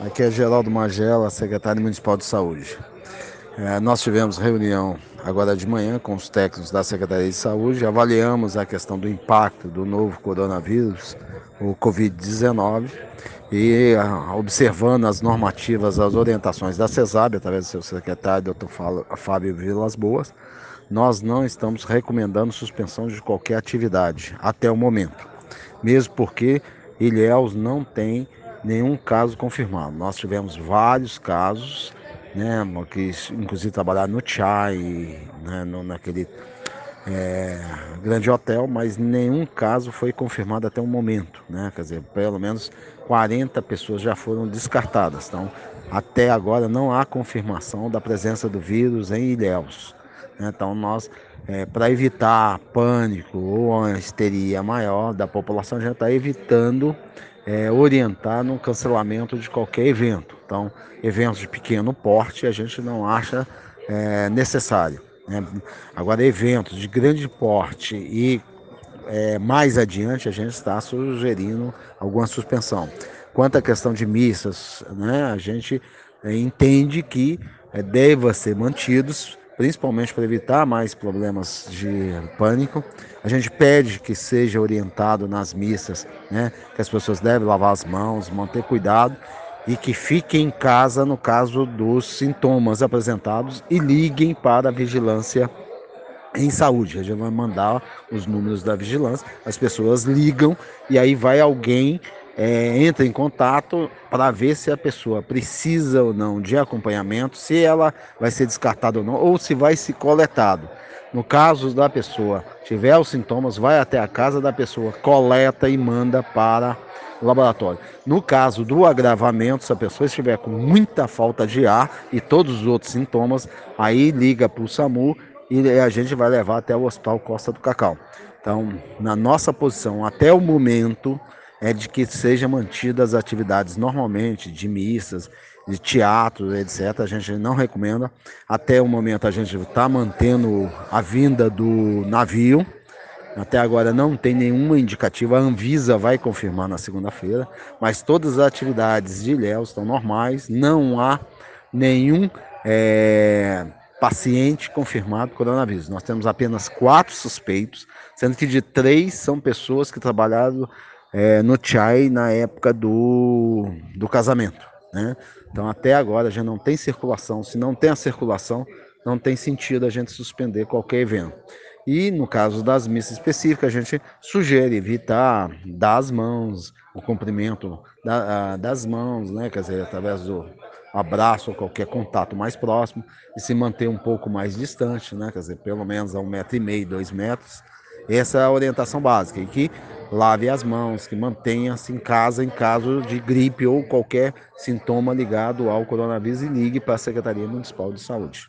Aqui é Geraldo Magela, secretário municipal de saúde. É, nós tivemos reunião agora de manhã com os técnicos da Secretaria de Saúde, avaliamos a questão do impacto do novo coronavírus, o Covid-19, e observando as normativas, as orientações da CESAB, através do seu secretário, Dr. Fábio Vilas Boas, nós não estamos recomendando suspensão de qualquer atividade até o momento, mesmo porque Ilhéus não tem nenhum caso confirmado. Nós tivemos vários casos, né, que inclusive trabalharam no Chai, né, no, naquele é, grande hotel, mas nenhum caso foi confirmado até o momento, né? Quer dizer, pelo menos 40 pessoas já foram descartadas. Então, até agora não há confirmação da presença do vírus em Ilhéus. Né? Então, nós, é, para evitar pânico ou uma histeria maior da população, a gente está evitando é, orientar no cancelamento de qualquer evento. Então, eventos de pequeno porte a gente não acha é, necessário. Né? Agora, eventos de grande porte e é, mais adiante, a gente está sugerindo alguma suspensão. Quanto à questão de missas, né, a gente é, entende que é, deva ser mantidos principalmente para evitar mais problemas de pânico. A gente pede que seja orientado nas missas, né, que as pessoas devem lavar as mãos, manter cuidado e que fiquem em casa no caso dos sintomas apresentados e liguem para a vigilância em saúde. A gente vai mandar os números da vigilância, as pessoas ligam e aí vai alguém é, entra em contato para ver se a pessoa precisa ou não de acompanhamento, se ela vai ser descartada ou não, ou se vai ser coletado. No caso da pessoa tiver os sintomas, vai até a casa da pessoa, coleta e manda para o laboratório. No caso do agravamento, se a pessoa estiver com muita falta de ar e todos os outros sintomas, aí liga para o SAMU e a gente vai levar até o Hospital Costa do Cacau. Então, na nossa posição, até o momento, é de que sejam mantidas as atividades normalmente de missas, de teatro, etc. A gente não recomenda. Até o momento a gente está mantendo a vinda do navio. Até agora não tem nenhuma indicativa. A Anvisa vai confirmar na segunda-feira, mas todas as atividades de Ilhéus estão normais. Não há nenhum é, paciente confirmado coronavírus. Nós temos apenas quatro suspeitos, sendo que de três são pessoas que trabalharam é, no Chai na época do, do casamento. Né? Então, até agora, a gente não tem circulação. Se não tem a circulação, não tem sentido a gente suspender qualquer evento. E no caso das missas específicas, a gente sugere evitar dar as mãos, o cumprimento da, das mãos, né? quer dizer, através do abraço ou qualquer contato mais próximo, e se manter um pouco mais distante, né? quer dizer, pelo menos a um metro e meio, dois metros. Essa é a orientação básica. E que lave as mãos, que mantenha-se em casa em caso de gripe ou qualquer sintoma ligado ao coronavírus e ligue para a Secretaria Municipal de Saúde.